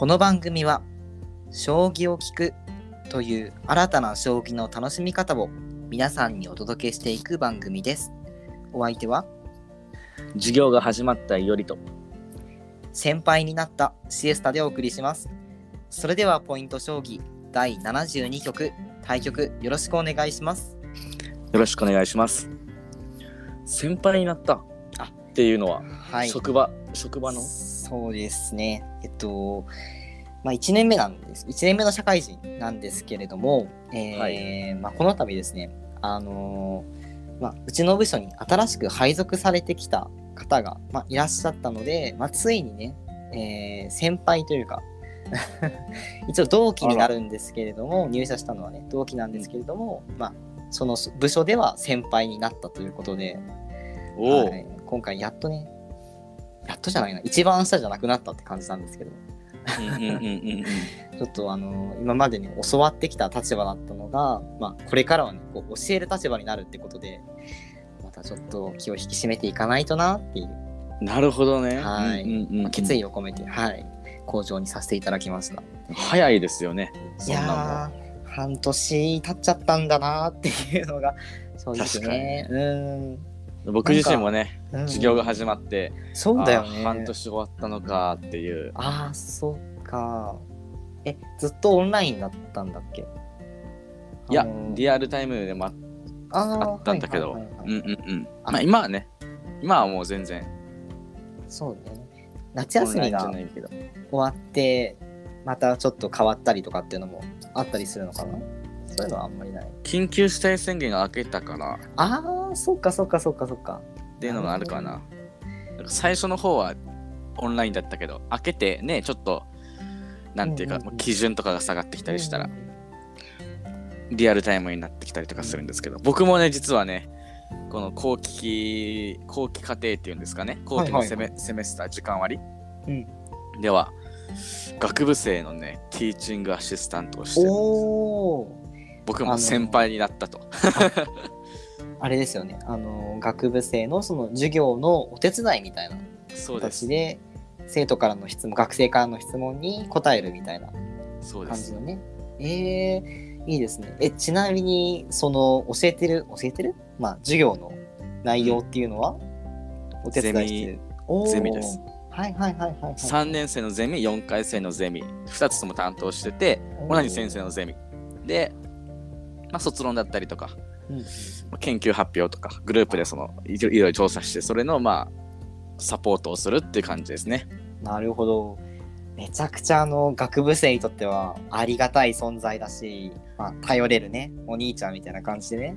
この番組は将棋を聞くという新たな将棋の楽しみ方を皆さんにお届けしていく番組です。お相手は授業が始まったいよりと先輩になったシエスタでお送りします。それではポイント将棋第72局対局よろしくお願いします。よろしくお願いします先輩になったあっていうのは、はい。職場職場の？そうですね。えっと、まあ、1年目なんです。1年目の社会人なんですけれども、えーまあ、この度ですね、あのーまあ、うちの部署に新しく配属されてきた方が、まあ、いらっしゃったので、まあ、ついにね、えー先輩というか、一応同期になるんですけれども、入社したのはね、同期なんですけれども、まあ、その部署では先輩になったということで、はい。今回やっとね、やっとじゃないな、一番下じゃなくなったって感じなんですけど、ちょっとあの今までに教わってきた立場だったのが、まあ、これからはね、こう教える立場になるってことで、またちょっと気を引き締めていかないとなっていう、なるほどね。はい。うんうんうんまあ決意を込めて、はい、向上にさせていただきました。早いですよね。いそんな半年経っちゃったんだなっていうのが、そうですね。うん僕自身もねうん授業が始まって、そうだよね。半年終わったのかっていう。ああ、そっか。え、ずっとオンラインだったんだっけ？いやあのーリアルタイムでもあったんだけど。はいはいはいはい。うんうんうん。まあ今はね今はもう全然。そうだよね。夏休みがゃないけど。終わって、またちょっと変わったりとかっていうのもあったりするのかな？そういうのはあんまりない。緊急事態宣言が明けたから。ああ、そっかそっかそっかそっか。っていうのがあるかな。最初の方はオンラインだったけど、開けてね、ちょっと、なんていうか、うんうんうん。基準とかが下がってきたりしたら、リアルタイムになってきたりとかするんですけど、僕もね、実はね、この後期、後期課程っていうんですかね、後期のセメ,、セメスター時間割うん。では、学部生のね、ティーチングアシスタントをしてるんです。僕も先輩になったと。あ れですよね。あの、学部生のその授業のお手伝いみたいな形。で、生徒からの質問、学生からの質問に答えるみたいな。感じのね。えー、いいですね。え、ちなみに、その、教えてる、教えてる？まあ、授業の内容っていうのは、お手伝いしてる。ゼミです。はいはいはいはい、はい。3年生のゼミ、4回生のゼミ、2つとも担当してて、同じ先生のゼミ。で、まあ、卒論だったりとか、うん研究発表とか、グループでそのいろいろ調査して、それのまあ、サポートをするっていう感じですね。なるほど。めちゃくちゃあの学部生にとってはありがたい存在だし、まあ、頼れるね、お兄ちゃんみたいな感じでね。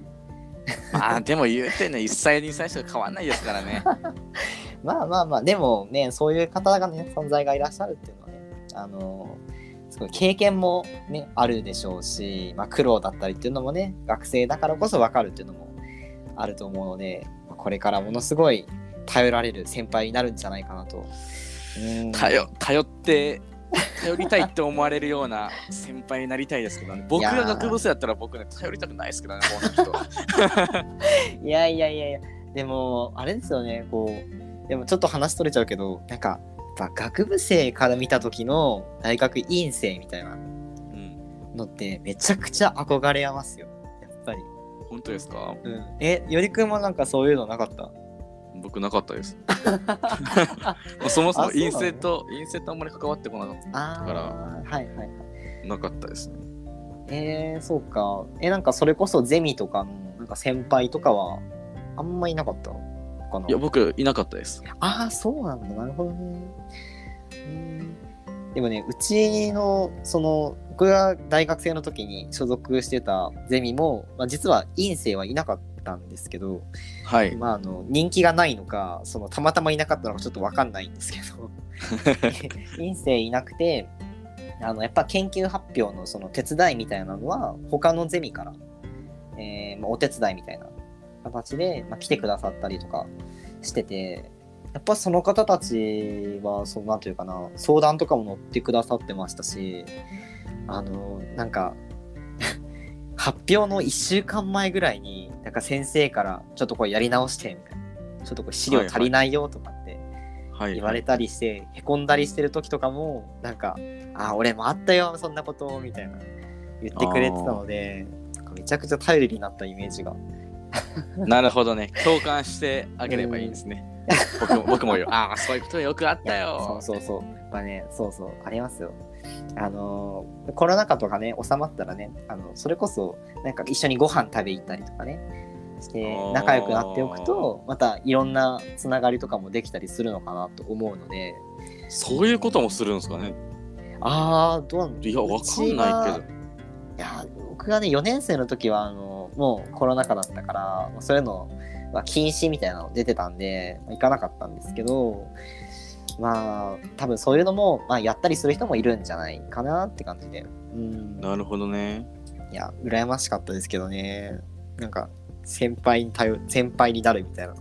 まあ、でも言うてね、1歳、2歳しか変わんないですからね。まあまあまあ、でもね、そういう方がね、存在がいらっしゃるっていうのはね、あのすごい経験もね、あるでしょうし、まあ苦労だったりっていうのもね、学生だからこそ分かるっていうのもあると思うので、まあこれからものすごい頼られる先輩になるんじゃないかなと。うん頼頼って、頼りたいって思われるような 先輩になりたいですけどね。僕が学部生だったら僕ね、頼りたくないですけどね、この人。いやいやいやいや、でも、あれですよね、こう、でもちょっと話取れちゃうけど、なんか、ぱ学部生から見た時の大学院生みたいなうん、のってめちゃくちゃ憧れますよ、やっぱり。本当ですか？うん、え、よりくんもなんかそういうのなかった？僕なかったです。そもそもあそうなの陰性と、陰性とあんまり関わってこなかっあだからあ、はいはいはい。たなかったですね。えー、そうか。え、なんかそれこそゼミとかのなんか先輩とかはあんまいなかったかな？いや、僕いなかったです。ああ、そうなんだ。なるほどね。うんでもね、うちの、その、僕が大学生の時に所属してたゼミも、まあ、実は院生はいなかったんですけど、はい。まあ、あの、人気がないのか、その、たまたまいなかったのかちょっとわかんないんですけど、院生いなくて、あの、やっぱ研究発表のその手伝いみたいなのは、他のゼミから、えーまあ、お手伝いみたいな形で、まあ、来てくださったりとかしてて、やっぱその方たちは、そうなんというかな、相談とかも乗ってくださってましたし、あの、なんか、発表の1週間前ぐらいに、なんか先生から、ちょっとこれやり直して、みたいな。ちょっとこれ資料足りないよとかってはい。言われたりして、へこんだりしてる時とかもなんか「あ俺もあったよそんなこと」みたいな言ってくれてたのでめちゃくちゃ頼りになったイメージが なるほどね。共感してあげればいいんですね。僕も僕もよ。ああ、そういうことよくあったよ。そうそうそうまあねそうそうありますよあのーコロナ禍とかね収まったらねあのそれこそなんか一緒にご飯食べ行ったりとかねして仲良くなっておくとまたいろんなつながりとかもできたりするのかなと思うのでそういうこともするんですかね。ああどうなんいや、わかんないうけど。いや僕がね4年生の時はあのもうコロナ禍だったからまあそういうのは禁止みたいなの出てたんで、まあ行かなかったんですけどまあ多分そういうのも、まあ、やったりする人もいるんじゃないかなって感じでうんなるほどね。いや羨ましかったですけどねなんか先輩に頼先輩になるみたいな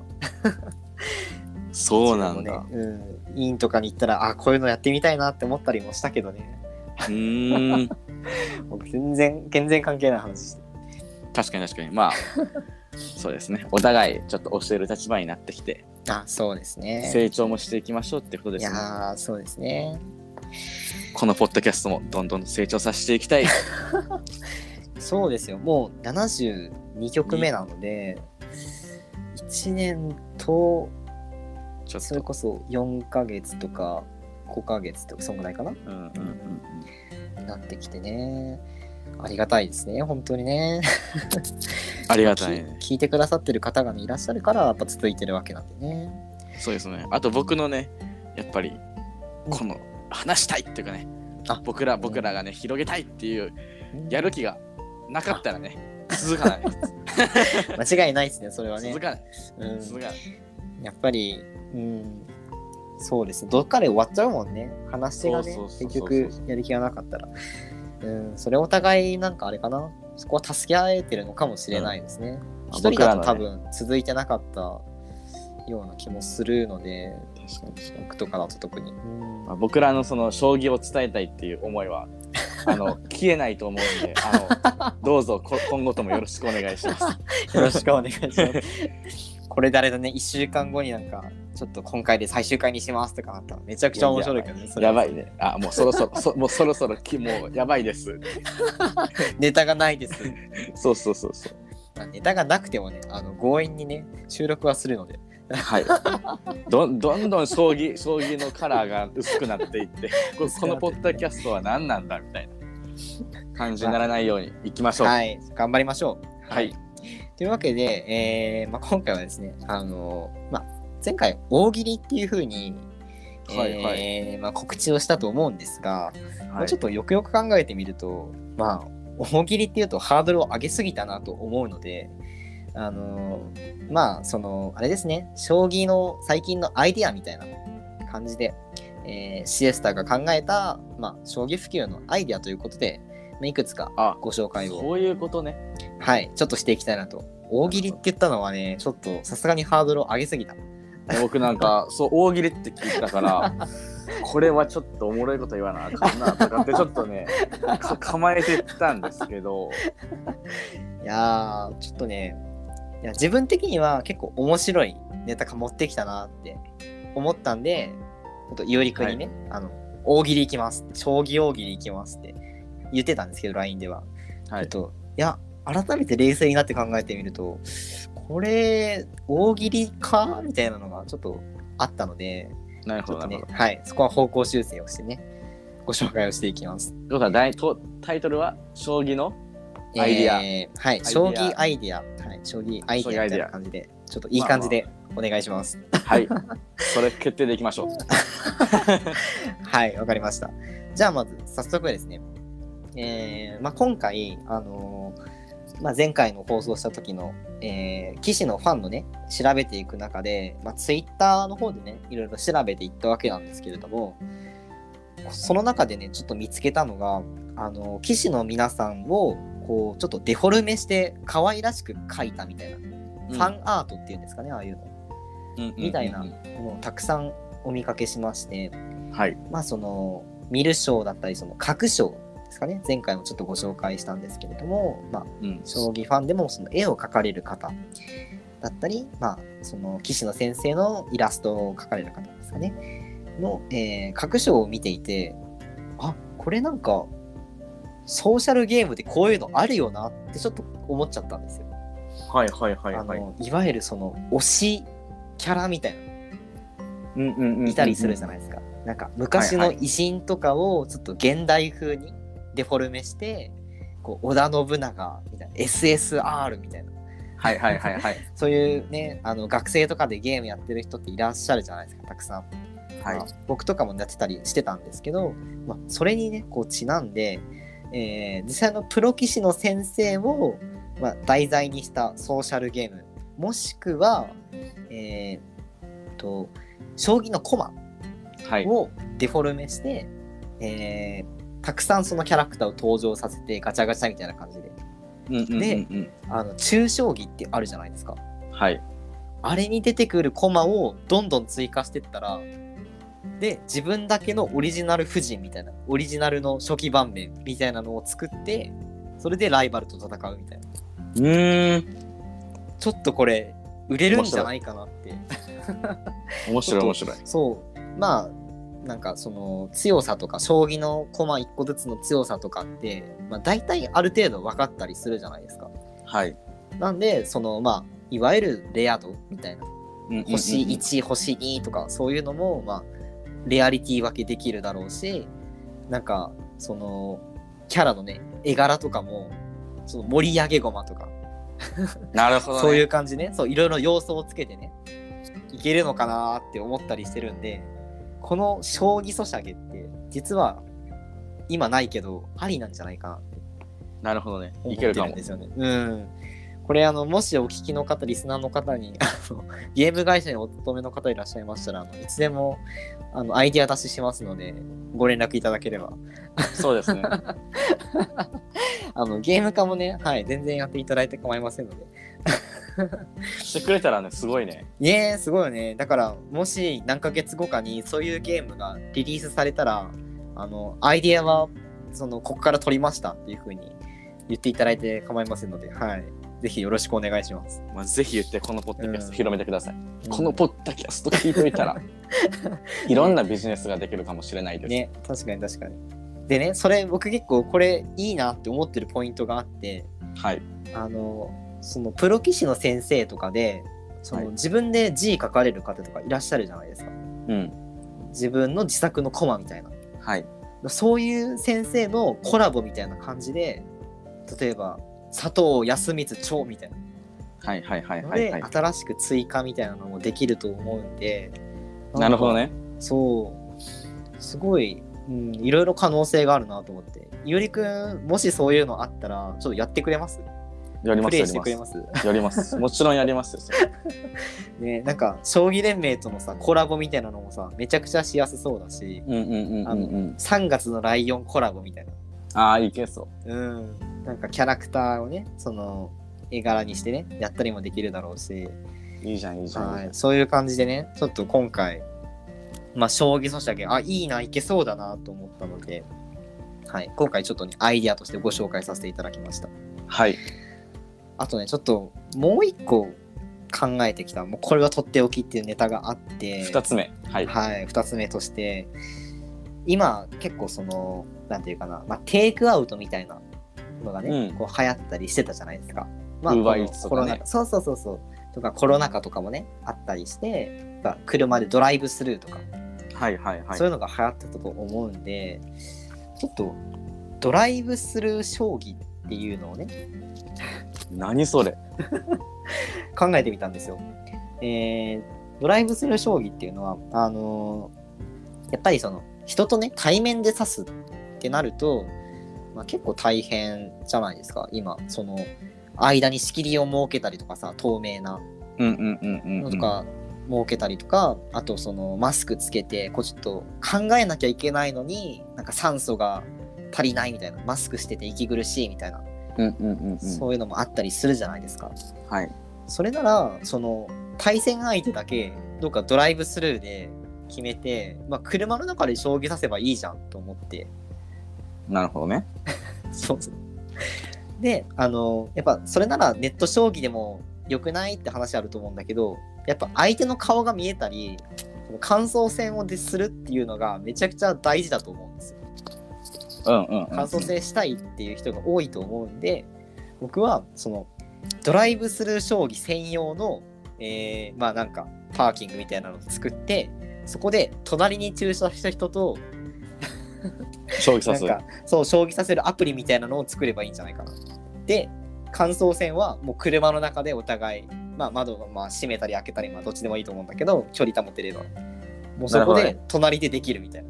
そうなんだ。ね、うん、委員とかに行ったらあこういうのやってみたいなって思ったりもしたけどねうーん。僕全然全然関係ない話して確かに確かに。まあ、そうですね。お互いちょっと教える立場になってきて、あそうですね成長もしていきましょうってこといですね。やーそうですねこのポッドキャストもどんどん成長させていきたい。そうですよもう72曲目なので1年と。それこそ4ヶ月とか5ヶ月とかそんぐらいかな？うんうんうんになってきてねありがたいですね本当にね。ありがたいね。き聞いてくださってる方が、ね、いらっしゃるからやっぱ続いてるわけなんでね。そうですね。あと僕のね、やっぱりうんこの話したいっていうかね、あ。僕ら僕らがね、広げたいっていうやる気がなかったらね、続かない。間違いないですねそれはね。続、かない。うん、続かない。やっぱりうん。そうですね。どっかで終わっちゃうもんね。話がね結局やる気がなかったらうんそれお互いなんかあれかな？そこは助け合えてるのかもしれないですね。うん。一、人だと多分続いてなかったような気もするので確かに僕とかだと特に、うん。まあ、僕らのその将棋を伝えたいっていう思いは あの消えないと思うんであの どうぞこ今後ともよろしくお願いします。よろしくお願いします。これ誰だね、1週間後になんか、ちょっと今回で最終回にしますとかなったらめちゃくちゃ面白いけどね。やばいね。あもうそろそろそ もうそろそろきもうやばいです。ネタがないです。そうそうそうそう。まあネタがなくてもね、あの強引にね、収録はするので。はい。どんどんどん将棋将棋のカラーが薄くなっていって ここのポッドキャストは何なんだみたいな感じにならないようにいきましょう。はい、頑張りましょう。はい。というわけで、えーまあ、今回はですね、あのまあ、前回、大喜利っていうふうに、はいはいえーまあ、告知をしたと思うんですが、もはいうちょっとよくよく考えてみると、まあ、大喜利っていうとハードルを上げすぎたなと思うので、あのーまあ、その、あれですね、将棋の最近のアイディアみたいな感じで、えーシエスタが考えた、まあ、将棋普及のアイディアということで、まあいくつかあご紹介を、そういうことね。はい、ちょっとしていきたいなと。大喜利って言ったのはね、ちょっとさすがにハードルを上げすぎた。僕なんかそう大喜利って聞いたから これはちょっとおもろいこと言わなあかんなとかってちょっとねか構えてたんですけど。いやー、ちょっとね、いや自分的には結構面白いネタが持ってきたなって思ったんで、ちょっといおりくんにね、あの、大喜利行きます将棋大喜利行きますって言ってたんですけど、LINE では。はい。ちょっと、いや、改めて冷静になって考えてみると、これ、大喜利か？みたいなのがちょっとあったので、なるほどねはい、そこは方向修正をしてね、ご紹介をしていきます。ということは大とタイトルは将棋のアイディア。えーはい、ア将棋アイディア。はい、将棋アイディアみたいな感じで、ちょっといいまあ感じでお願いします。はい。それ決定でいきましょう。はい、わかりました。じゃあまず早速ですね、えーまあ、今回、あのーまあ、前回の放送した時の、えー棋士のファンのね、調べていく中で、まあ、ツイッターの方でね、いろいろ調べていったわけなんですけれども、その中でね、ちょっと見つけたのが、あの棋士の皆さんを、こう、ちょっとデフォルメして可愛らしく描いたみたいな、ファンアートっていうんですかね、ああいうの。ンみたいなものをたくさんお見かけしまして、はい。まあその見る賞だったりその各賞ですかね前回もちょっとご紹介したんですけれども、まあ、うん将棋ファンでもその絵を描かれる方だったり、まあ、その棋士の先生のイラストを描かれる方ですかねの、えー各章を見ていてあこれなんかソーシャルゲームでこういうのあるよなってちょっと思っちゃったんですよ。はいはいはいはい。あのいわゆるその推しキャラみたいなうんうんうんうんいたりするじゃないですか。なんか昔の偉人とかをちょっと現代風にデフォルメして、こう織田信長みたいな SSR みたいなはいはいはいはい。そういうねあの学生とかでゲームやってる人っていらっしゃるじゃないですかたくさん。はいまあ僕とかもやってたりしてたんですけど、まあ、それにねこうちなんで、えー実際のプロ棋士の先生を、まあ、題材にしたソーシャルゲームもしくは、えーと将棋の駒はい。をデフォルメして、えーたくさんそのキャラクターを登場させてガチャガチャみたいな感じでうんうんうんでうん。あの中将棋ってあるじゃないですかはい。あれに出てくる駒をどんどん追加してったらで自分だけのオリジナル夫人みたいなオリジナルの初期盤面みたいなのを作ってそれでライバルと戦うみたいなうーん。ちょっとこれ売れるんじゃないかなって面白い面白い。そうまあなんかその強さとか将棋の駒1個ずつの強さとかって、まあ、大体ある程度分かったりするじゃないですか。はい。なんでそのまあいわゆるレア度みたいなうん星。1星2とかそういうのもまあレアリティ分けできるだろうしなんかそのキャラのね絵柄とかもその盛り上げ駒とかなるほど、ね。そういう感じねそういろいろ要素をつけてねいけるのかなって思ったりしてるんでこの将棋ソシャゲって実は今ないけどありなんじゃないかなってなるほどね。いけるかもで。すよね。うん。これあのもしお聞きの方リスナーの方にあの ゲーム会社にお勤めの方いらっしゃいましたらあのいつでもあのアイディア出ししますのでご連絡いただければそうですね。あのゲーム化もねはい全然やっていただいて構いませんのでしてくれたらね、すごいね。いえすごいよねだからもし何ヶ月後かにそういうゲームがリリースされたらあのアイディアはそのここから取りましたっていう風に言っていただいて構いませんのではいぜひよろしくお願いします、まあ、ぜひ言って、このポッドキャスうんト広めてください。うんこのポッドキャスト聞いてみたら、いろんなビジネスができるかもしれないです。ね、確かに確かに。でね、それ僕結構これいいなって思ってるポイントがあって、はい。あの、そのプロ棋士の先生とかで、そのはい自分で字書かれる方とかいらっしゃるじゃないですか。うん。自分の自作のコマみたいな。はい。そういう先生のコラボみたいな感じで、例えば佐藤康光長みたいなはいはいはいので、はい、はい。新しく追加みたいなのもできると思うんで、なるほどね。ね。そう。すごい、うん、いろいろ可能性があるなと思って。ゆりくん、もしそういうのあったら、ちょっとやってくれます？やりますやプレイしてくれりまますす。やります。もちろんやりますよ。ね、なんか、将棋連盟とのさ、コラボみたいなのもさ、めちゃくちゃしやすそうだし、うんうんうんうんうん。3月のライオンコラボみたいな。ああ、いけそう。うん。なんかキャラクターをね、その、絵柄にしてね、やったりもできるだろうし、いいじゃん、いいじゃん。はい、そういう感じでね、ちょっと今回、まあ、将棋ソシャゲ、あ、いいな、いけそうだなと思ったので、はい、今回ちょっとね、アイディアとしてご紹介させていただきました。はい。あとね、ちょっともう一個考えてきた、もうこれはとっておきっていうネタがあって、二つ目。はい。はい、二つ目として、今結構その、なんていうかな、まあ、テイクアウトみたいなのがね、うんこう流行ったりしてたじゃないですか。まねコロナ禍そうそうそうそう。とかコロナ禍とかもね、あったりして、車でドライブスルーとか、はいはいはい。そういうのが流行ってたと思うんで、ちょっとドライブスルー将棋っていうのをね、何それ。考えてみたんですよ。えードライブスルー将棋っていうのは、あのーやっぱりその人とね対面で指すってなると、まあ、結構大変じゃないですか今その間に仕切りを設けたりとかさ透明なうんうんうんうん、うん。のとか設けたりとか、あとそのマスクつけてこうちょっと考えなきゃいけないのになんか酸素が足りないみたいなマスクしてて息苦しいみたいな、うんうんうんうん。そういうのもあったりするじゃないですか。はい。それならその対戦相手だけどっかドライブスルーで決めて、まあ、車の中で将棋させばいいじゃんと思ってなるほどね。そうであのやっぱそれならネット将棋でも良くないって話あると思うんだけどやっぱ相手の顔が見えたり感想戦をでするっていうのがめちゃくちゃ大事だと思うんですよ。うんうん、うん。感想戦したいっていう人が多いと思うんで僕はそのドライブスルー将棋専用の、えーまあなんかパーキングみたいなのを作ってそこで隣に駐車した人と将棋さす。なんかそう将棋させるアプリみたいなのを作ればいいんじゃないかな。で感想戦はもう車の中でお互い、まあ、窓をまあ閉めたり開けたりまあどっちでもいいと思うんだけど距離保てればもうそこで隣でできるみたいな。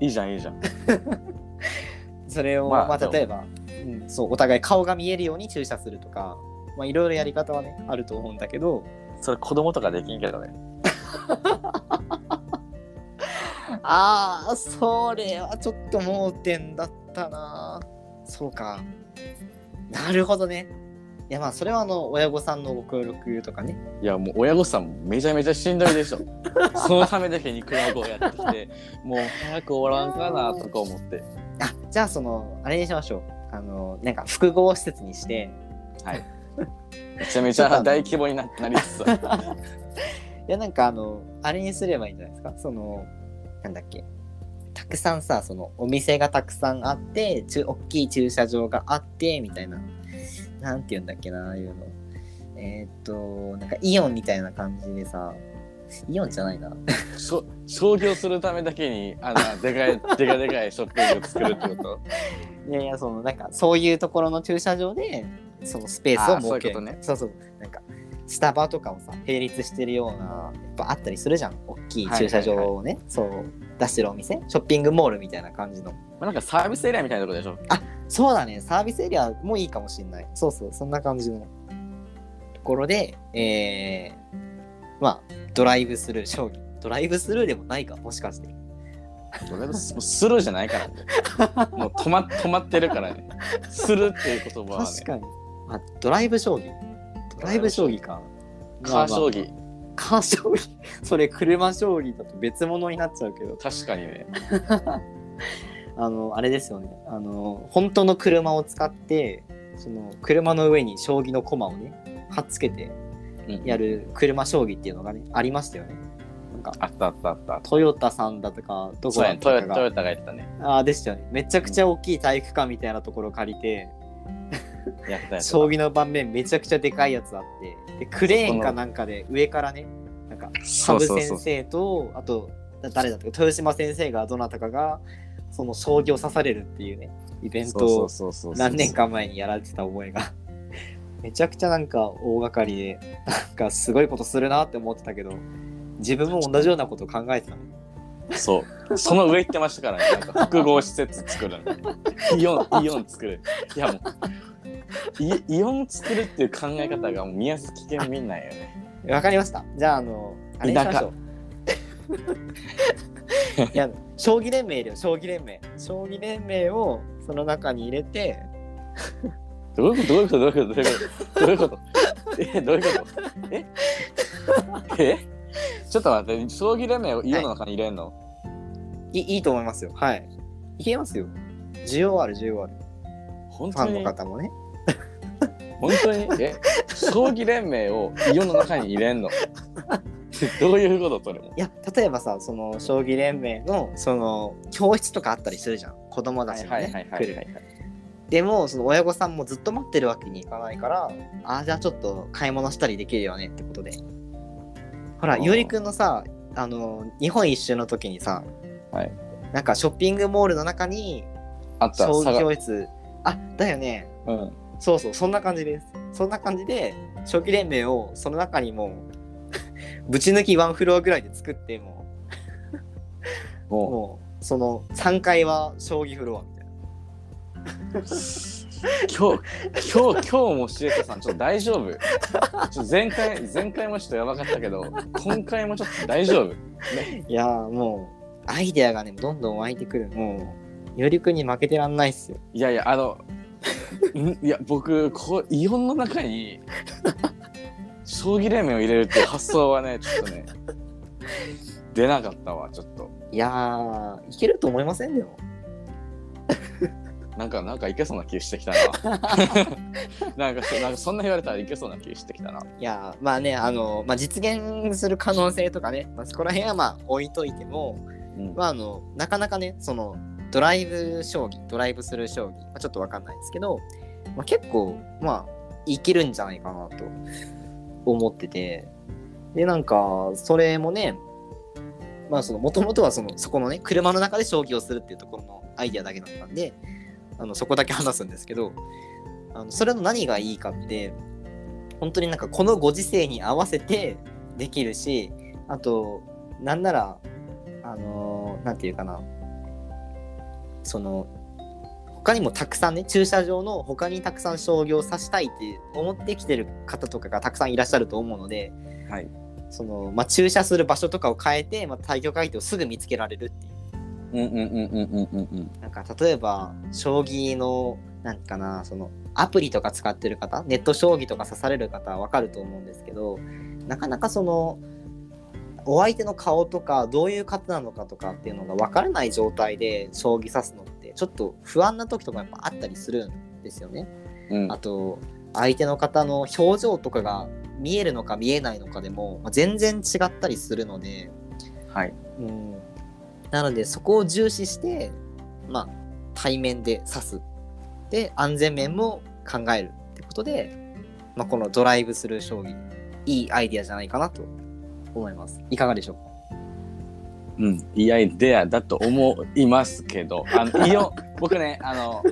いいじゃんいいじゃん。それを、まあまあ、例えば、うん、そうお互い顔が見えるように駐車するとか、まあ、いろいろやり方はねあると思うんだけどそれ子供とかできんけどね。ああそれはちょっと盲点だったなそうかなるほどねいやまあそれはあの親御さんのご協力とかねいやもう親御さんもめちゃめちゃしんどいでしょ。そのためだけにクラブをやってきて、もう早く終わらんかなとか思って。あじゃあそのあれにしましょう。あのなんか複合施設にして。はい。めちゃめちゃ大規模にななりつつ。ある。いやなんかあのあれにすればいいんじゃないですか？そのなんだっけ？たくさんさそのお店がたくさんあってちゅ大きい駐車場があってみたいな。なんて言うんだっけなああいうの。えーっとなんかイオンみたいな感じでさイオンじゃないな。しょ商業するためだけにあのでかいでか でかいショッピングを作るってこと？いやいやそのなんかそういうところの駐車場でそのスペースを設ける。ことね。そうそう。なんかスタバとかをさ並立してるようなやっぱあったりするじゃん。大きい駐車場をね、そう出してるお店。ショッピングモールみたいな感じの。まあ、なんかサービスエリアみたいなとこでしょ？そうだね。サービスエリアもいいかもしんない。そうそうそんな感じのところでえー、まあドライブスルー将棋ドライブスルーでもないかもしかしてドライブスもうスルーじゃないからね。もう止ま止まってるからね。するっていう言葉はね。確かに、まあ、ドライブ将棋？ドライブ将棋かカー将まあ棋。カー将棋？それ車将棋だと別物になっちゃうけど確かにね。あのあれですよねあの本当の車を使ってその車の上に将棋の駒をね貼っつけてうんやる車将棋っていうのがねありましたよねなんかあったあったあった。トヨタさんだとかどこ。だったかがトヨタがやってたね。ああでしたよねめちゃくちゃ大きい体育館みたいなところ借りてやってた。将棋の盤面めちゃくちゃでかいやつあってでクレーンかなんかで上からねなんか羽生そうそうそう先生とあとだ誰だったか豊島先生がどなたかがその将棋を指されるっていうねイベントをそうそうそうそう何年か前にやられてた覚えがめちゃくちゃなんか大掛かりでなんかすごいことするなって思ってたけど自分も同じようなことを考えてたねそう。その上行ってましたからね。なんか複合施設作るの。イオン、イオン作る。いやもう、イイオン作るっていう考え方がもう宮崎県民なんよね。わかりましたじゃああのあれにしましょう いや将棋連盟いるよ将棋連盟将棋連盟をその中に入れてどういうこと？どういうこと？どういうこと？どういうこと？え？どういうこと？え？え？ちょっと待って、将棋連盟を家の中に入れんの、い。いいと思いますよ。はい。いけますよ。需要ある需要ある。ファンの方もね。本当に？え？将棋連盟を家の中に入れんの？どういうこと？それも。いや例えばさその将棋連盟のその教室とかあったりするじゃん。子供たちもね来るでもその親御さんもずっと待ってるわけにいかないからあじゃあちょっと買い物したりできるよねってことで。ほらあー。ゆうりくんのさあの日本一周の時にさ、はい。なんかショッピングモールの中にあった。将棋教室。あだよね。うん。そうそうそんな感じです。そんな感じで将棋連盟をその中にもう ぶち抜きワンフロアぐらいで作ってももう。もうその3階は将棋フロア。みたいな今日、今日、今日もしえたさん、ちょっと大丈夫。ちょっと前回、前回もちょっとやばかったけど、今回もちょっと大丈夫。ね、いやーもうアイデアがねどんどん湧いてくる。もう。よりくんに負けてらんないっすよ。いやいや、あの、ん？いや、僕、こう、イオンの中に、将棋連盟を入れるっていう発想はね、ちょっとね、出なかったわ、ちょっと。いやーいけると思いませんでもなんか、なんかいけそうな気してきたな。なんかそ、なんかそんな言われたらいけそうな気してきたな。いやまあねあの、まあ、実現する可能性とかね、まあ、そこら辺はまあ置いといても、うんまあ、あのなかなかねそのドライブ将棋ドライブする将棋、まあ、ちょっとわかんないですけど、まあ、結構まあいけるんじゃないかなと思っててでなんかそれもねまあそのもともとはそのそこのね車の中で将棋をするっていうところのアイデアだけだったんであのそこだけ話すんですけどあのそれの何がいいかって本当になんかこのご時世に合わせてできるしあとなんならあのーなんていうかなその他にもたくさんね駐車場の他にたくさん将棋を指したいって思ってきてる方とかがたくさんいらっしゃると思うのではい。その、まあ、駐車する場所とかを変えて、まあ、対局相手をすぐ見つけられるっていうなんか例えば将棋のなんかなそのアプリとか使ってる方ネット将棋とか指される方は分かると思うんですけどなかなかそのお相手の顔とかどういう方なのかとかっていうのが分からない状態で将棋指すのってちょっと不安な時とかやっぱあったりするんですよね。うんあと相手の方の表情とかが見えるのか見えないのかでも、まあ全然違ったりするので、はい。うん、なのでそこを重視して、まあ、対面で指す。で安全面も考えるってことで、まあ、このドライブスルー将棋いいアイディアじゃないかなと思います。いかがでしょううん、いいアイデアだと思いますけど、あの、イオン、僕ね、あの、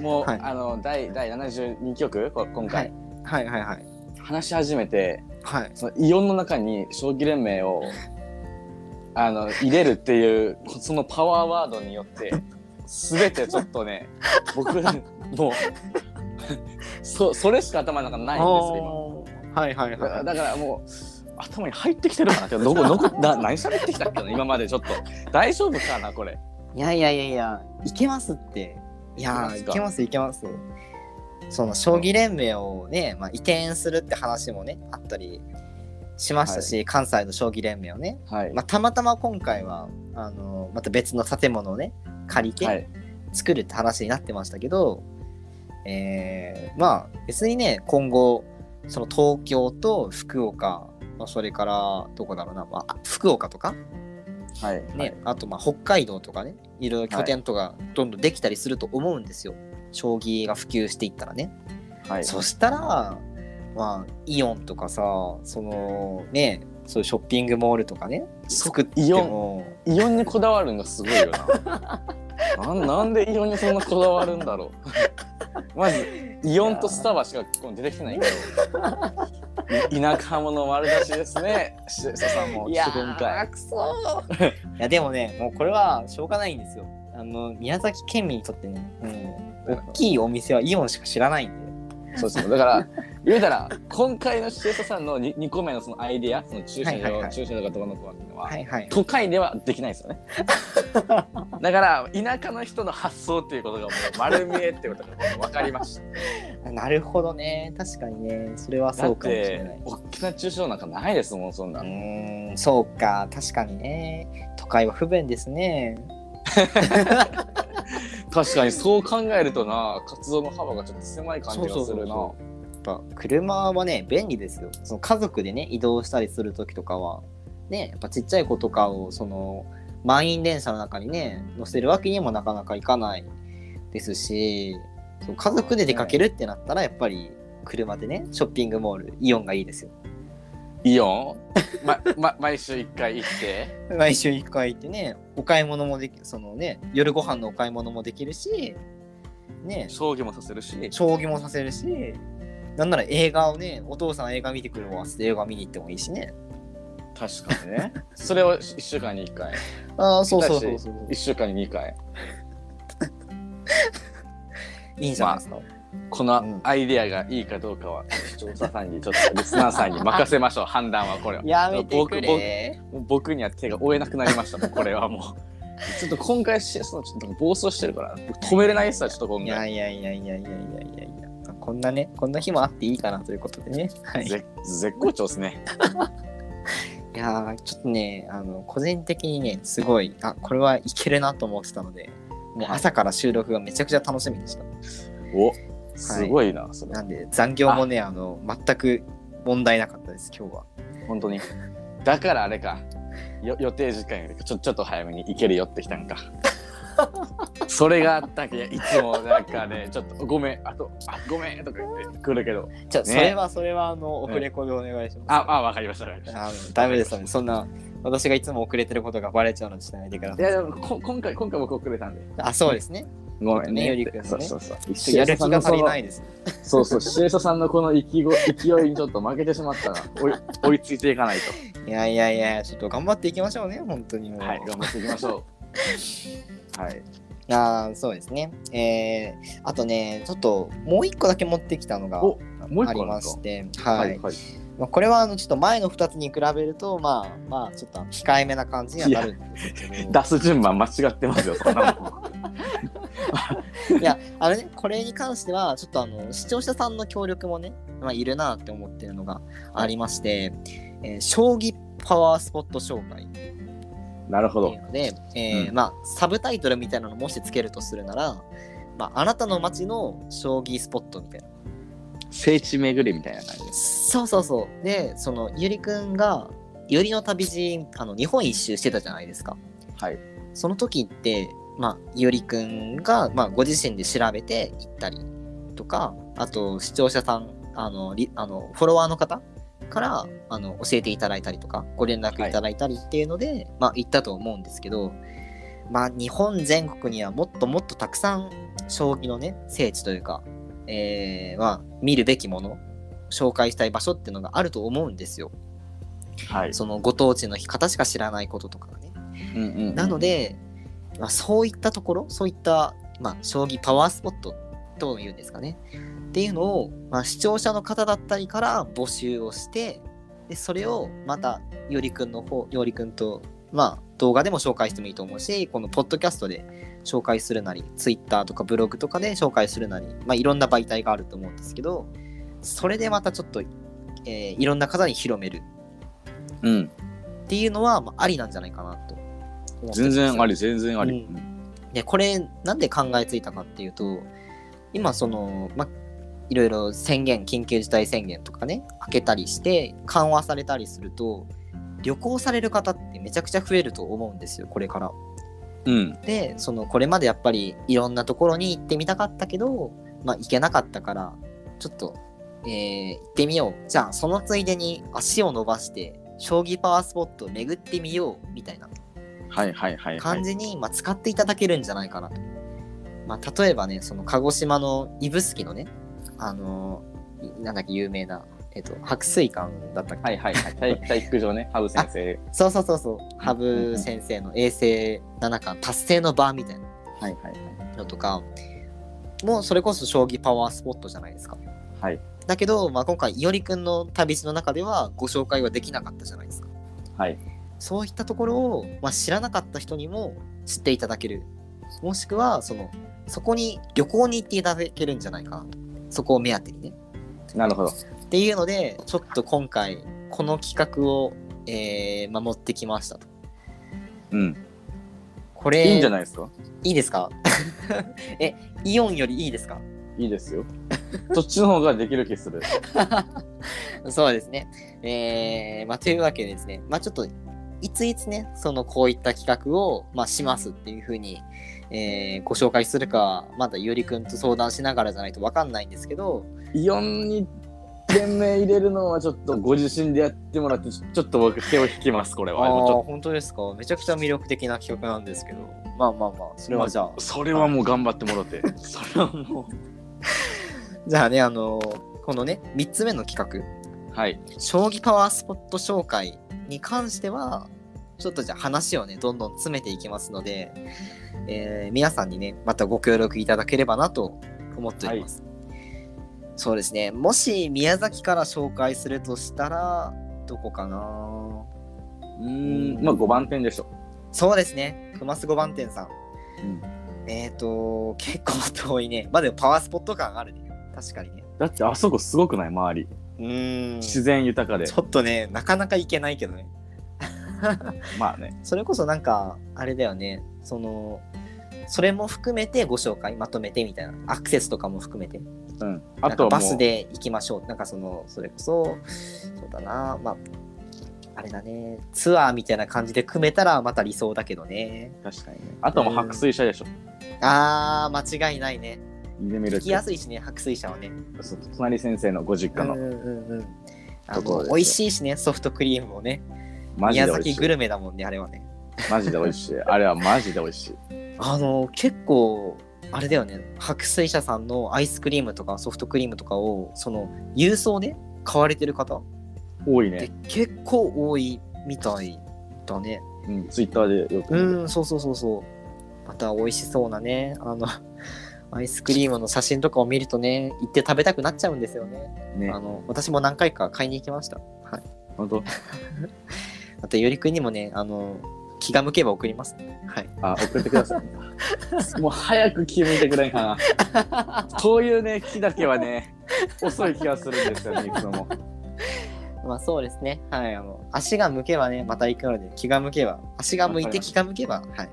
もう、はい。あの、第、第72曲、こ今回、はいはいはい。話し始めて、はい。そのイオンの中に将棋連盟を、あの、入れるっていう、そのパワーワードによって、すべてちょっとね、僕、もう、そ、それしか頭の中にないんですよ、今。はいはいだはだからもう頭に入ってきてるかなってどこどこな何喋ってきたっけな今までちょっと。大丈夫かなこれ。いいやいやいやいやいけますって。いやーいけますいけます。その将棋連盟をね、まあ、移転するって話もねあったりしましたし、関西の将棋連盟をね。はい、まあ、たまたま今回はあのまた別の建物をね借りてはい。作るって話になってましたけど、えーまあ別にね今後その東京と福岡、まあ、それからどこだろうな、まあ、福岡とかはい。ね、あとまあ北海道とかねいろいろ拠点とかどんどんできたりすると思うんですよ、将棋が普及していったらね。はい。そしたら、まあ、イオンとかさ、そのね、そういうショッピングモールとかね、そ作ってイオンも、イオンにこだわるのすごいよな。なんなんでイオンにそんなこだわるんだろう。まずイオンとスタバしか出てきてないけど。い 田舎者丸出しですね。しささんもいやいや、でもね、もうこれはしょうがないんですよ。あの、宮崎県民にとってね、うん、大きいお店はイオンしか知らないんで。そうそうだから言うたら今回のシエサさんの 2, 個目のそのアイディアその駐車場、はいはいはい駐車場がどうのこうのっていうのは、はいはい。都会ではできないですよね だから田舎の人の発想っていうことがもう丸見えってことがもう分かりました なるほどね。確かにね、それはそうかもしれないて。大きな駐車場なんかないですもんそんなうーん、そうか、確かにね。都会は不便ですね。確かにそう考えるとな活動の幅がちょっと狭い感じがするなやっぱ車はね、便利ですよ。その家族でね、移動したりするときとかは、ね、やっぱちっちゃい子とかを、その、満員電車の中にね、乗せるわけにもなかなかいかないですし、そう家族で出かけるってなったら、やっぱり車でね、ショッピングモール、イオンがいいですよ。イオン、まま、毎週1回行って？毎週1回行ってね、お買い物もでき、そのね、夜ご飯のお買い物もできるし、ね、将棋もさせるし？将棋もさせるし、なんなら映画をね、お父さん映画見てくるわって映画見に行ってもいいしね。確かにねそれを1週間に1回ああ、そうそうそうそう。1週間に2回 いいんじゃないですか。このアイディアがいいかどうかは視聴者さんにちょっとリスナーさんに任せましょう 判断はこれはやめてくれ。もう僕には手が負えなくなりましたもうこれはもうちょっと今回しそのちょっと暴走してるから僕止めれないっすわちょっと今いや回いやいやいやいやいやいやいや。こんなね、こんな日もあっていいかなということでね。はい。絶好調ですね やー、ちょっとね、あの、個人的にね、すごい、あ、これはいけるなと思ってたので、もう朝から収録がめちゃくちゃ楽しみでした。おすごいな、それ。なんで残業もね、あの全く問題なかったです、今日は。本当に。だからあれか。よ予定時間よりちょちょっと早めに行けるよってきたんか。それがあったけいつもなんかね ちょっとごめんあとあごめんとか言ってくるけど。じゃあ、ね。それはそれはあのオフレコでお願いします。ああわかりましたわかりました。ダメですよね。そんな私がいつも遅れてることがバレちゃうのにしないでください。いやでもこ今回今回僕遅れたんで。あ、そうですね。ごめんね。ね。そうそうそう。やる気が足りないです。そうそうシエサさんのこの勢 いにちょっと負けてしまったな。追い 追いついていかないいやいやいや、ちょっと頑張っていきましょうね、本当にもう。とはい頑張っていきましょう。はいあーそうですね。えー、あとね、ちょっともう一個だけ持ってきたのがおもう一個ありまして、はい。はいはいまあ、これはあのちょっと前の2つに比べると、まあまあ、ちょっと控えめな感じにはなるんですけど。出す順番間違ってますよそんなもんいや、あのね、これに関しては、ちょっとあの視聴者さんの協力もね、まあ、いるなって思ってるのがありまして、えー将棋パワースポット紹介なるほどで、えーうんまあ、サブタイトルみたいなのもしつけるとするなら、まあ、あなたの街の将棋スポットみたいな。聖地巡りみたいな感じですそうそうそう。で、その、ゆりくんが、ゆりの旅路、あの、日本一周してたじゃないですか。はいその時って、まあ、ゆりくんが、まあ、ご自身で調べて行ったりとか、あと、視聴者さん、あの、リあのフォロワーの方から、あの、教えていただいたりとか、ご連絡いただいたりっていうので、まあ、行ったと思うんですけど、まあ、日本全国にはもっともっとたくさん、将棋のね、聖地というか、えー、まあ、見るべきもの、紹介したい場所っていうのがあると思うんですよ。はいそのご当地の方しか知らないこととかがね。うんうんうんなので、まあ、そういったところ、そういった、まあ、将棋パワースポットというんですかね。っていうのを、まあ、視聴者の方だったりから募集をして、でそれをまた、よりくんの方、よりくんと、まあ、動画でも紹介してもいいと思うし、このポッドキャストで紹介するなり、ツイッターとかブログとかで紹介するなり、まあ、いろんな媒体があると思うんですけど、それでまたちょっと、えーいろんな方に広める。うん。っていうのは、まあ、ありなんじゃないかなと全然あり全然あり、うでこれなんで考えついたかっていうと今そのまいろいろ宣言緊急事態宣言とかね開けたりして緩和されたりすると旅行される方ってめちゃくちゃ増えると思うんですよこれから。うんでそのこれまでやっぱりいろんなところに行ってみたかったけど、まあ、行けなかったからちょっと、えー行ってみようじゃあそのついでに足を伸ばして将棋パワースポットを巡ってみようみたいなはいはいはいはい感じに、まあ、使っていただけるんじゃないかなと。まあ、例えばね、その鹿児島の指宿のね、あのーなんだっけ、有名な、えっと、白水館だったっけ、はいはいはい。体体育場ね。羽生先生。そうそうそうそう、羽生先生の衛星七冠達成の場みたいな。はいはいはい。のとか、もうそれこそ将棋パワースポットじゃないですか。はい。だけど、まあ、今回、いおりくんの旅路の中ではご紹介はできなかったじゃないですか。はい。そういったところを、まあ、知らなかった人にも知っていただける。もしくは、その、そこに旅行に行っていただけるんじゃないかなと。そこを目当てにね。なるほど。っていうので、ちょっと今回、この企画を、えーまあ、持ってきましたと。うん。これ、いいんじゃないですか？いいですか？え、イオンよりいいですか？いいですよ。そっちの方ができる気する。そうですね。えー、まあ、というわけでですね、まあ、ちょっと、いついつね、その、こういった企画を、まあ、しますっていうふうに、えーご紹介するか、まだゆりくんと相談しながらじゃないとわかんないんですけど、イオンに店名入れるのはちょっとご自身でやってもらってちょっと僕手を引きますこれあはちあ、ょ本当ですか？めちゃくちゃ魅力的な企画なんですけど、まあまあまあ、それはじゃあ、それはもう頑張ってもろて。それはも じゃあね、あのこのね、3つ目の企画、うはい。将棋パワースポット紹介に関しては、ちょっとじゃあ話をね、どんどん詰めていきますので、えー皆さんにね、またご協力いただければなと思っております。そうですね、もし宮崎から紹介するとしたら、どこかな？うーんまあ5番店でしょそうですね、熊須5番店さん。うんえっ、ー、と、結構遠いね。まあでもパワースポット感あるね。確かにね。だってあそこすごくない？周りうーん。自然豊かでちょっとね、なかなか行けないけどね。まあねそれこそなんか、あれだよね、その、それも含めてご紹介まとめてみたいな。アクセスとかも含めて。うん。あとバスで行きましょう。なんかそのそれこそそうだな。まああれだね。ツアーみたいな感じで組めたらまた理想だけどね。確かにね。あとはもう白水車でしょ。あー間違いないね。行きやすいしね白水車はね。隣先生のご実家のうんうん美味しいしねソフトクリームもね。宮。崎グルメだもんねあれはねマジで美味しい。あれはマジで美味しい。あの結構あれだよね白水社さんのアイスクリームとかソフトクリームとかをその郵送で買われてる方で多いね。結構多いみたいだねうん、ツイッターでよく。うんそうそうそうそうまた美味しそうなねあのアイスクリームの写真とかを見るとね行って食べたくなっちゃうんですよねねあ。の私も何回か買いに行きましたはい本当 あとゆりくんにもねあの気が向けば送りますねはいあ、送ってください。もう早く気向いてくれんかな。そういうね、気だけはね、遅い気がするんですよね、いつも。まあそうですね。はい。あの、足が向けばね、また行くので、気が向けば、足が向いて気が向けば、はい。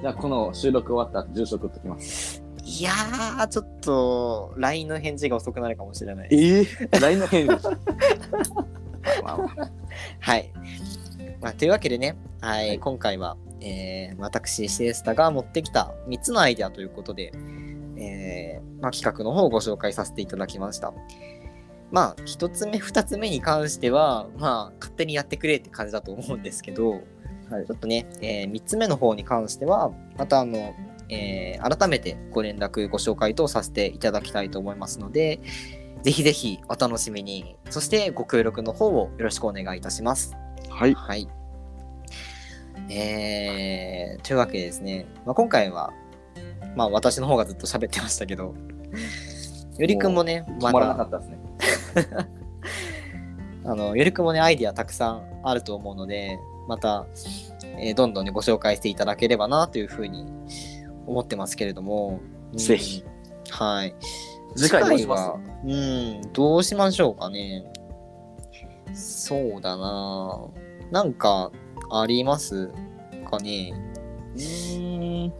じゃあ、この収録終わったら住所送っときます。いやー、ちょっと、LINE の返事が遅くなるかもしれない。ええ ?LINE の返事？まあまあはい。まあ、というわけでね、はい、はい今回は、えー、私、シエスタが持ってきた3つのアイデアということで、えーまあ、企画の方をご紹介させていただきました。まあ、1つ目、2つ目に関しては、まあ、勝手にやってくれって感じだと思うんですけど、はいちょっとね、え3つ目の方に関しては、またあの、えー改めてご連絡、ご紹介等させていただきたいと思いますので、ぜひぜひお楽しみに、そしてご協力の方をよろしくお願いいたします。はい。はい。えー、というわけでですね、まあ、今回は、まあ私の方がずっと喋ってましたけど、よりくんもね、ま止まらなかだ、ったですね。あの、よりくんもね、アイディアたくさんあると思うので、また、えーどんどんね、ご紹介していただければなというふうに思ってますけれども、うんぜひ。はい。次回どうします？はうん、どうしましょうかね。そうだななんか、あります？かね。うーん。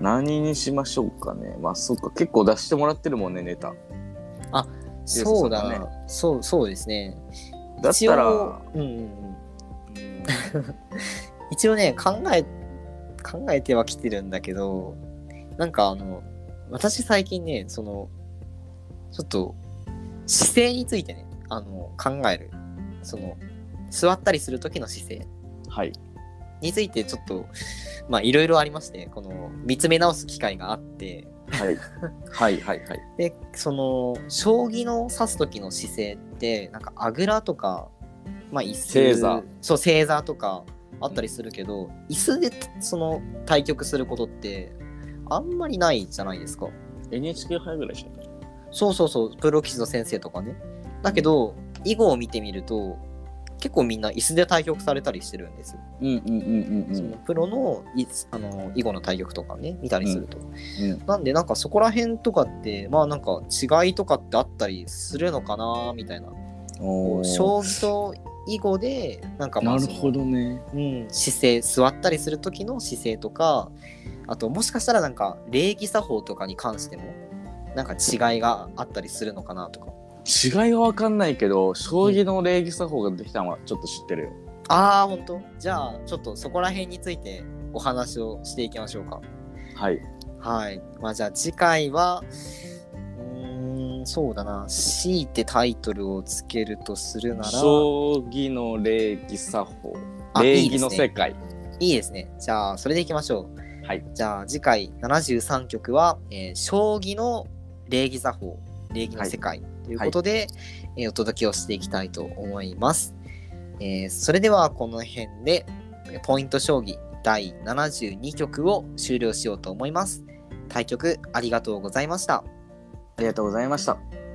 何にしましょうかね。まあ、そっか。結構出してもらってるもんね、ネタ。そうだそうだな、そう、そうですね。だったら、一応ね、考え、考えてはきてるんだけど、なんかあの、私最近ね、その、ちょっと、姿勢についてね、あの、考える。その、座ったりする時の姿勢。はい。についてちょっと、まあ、いろいろありまして、この、見つめ直す機会があって、はい。はい、はい、はい。でその将棋の指す時の姿勢ってなんかあぐらとかまあ椅子。正座。そう正座とかあったりするけど、椅子でその対局することってあんまりないじゃないですか。NHK 杯ぐらいでしたっけ？そうそうそうプロ棋士の先生とかね。だけど囲碁を見てみると結構みんな椅子で対局されたりしてるんですよ、うんうんうんうんそのプロのいあの囲碁の対局とかね見たりすると、うん。なんでなんかそこら辺とかってまあなんか違いとかってあったりするのかなみたいな。おー。将棋と囲碁でなんかまあなるほどね。うん、姿勢座ったりする時の姿勢とかあともしかしたらなんか礼儀作法とかに関してもなんか違いがあったりするのかなとか違いは分かんないけど、将棋の礼儀作法ができたのはちょっと知ってるよ。ああ本当じゃあちょっとそこら辺についてお話をしていきましょうかはい。はいまあじゃあ次回はうーんそうだな強いてタイトルをつけるとするなら将棋の礼儀作法。あ礼儀いいですねの世界。いいですね。じゃあ、それでいきましょう。はい。じゃあ、次回73曲は、えー将棋の礼儀作法、礼儀の世界ということで、えーお届けをしていきたいと思います。えーそれでは、この辺で、えーポイント将棋第72曲を終了しようと思います。対局ありがとうございました。ありがとうございました。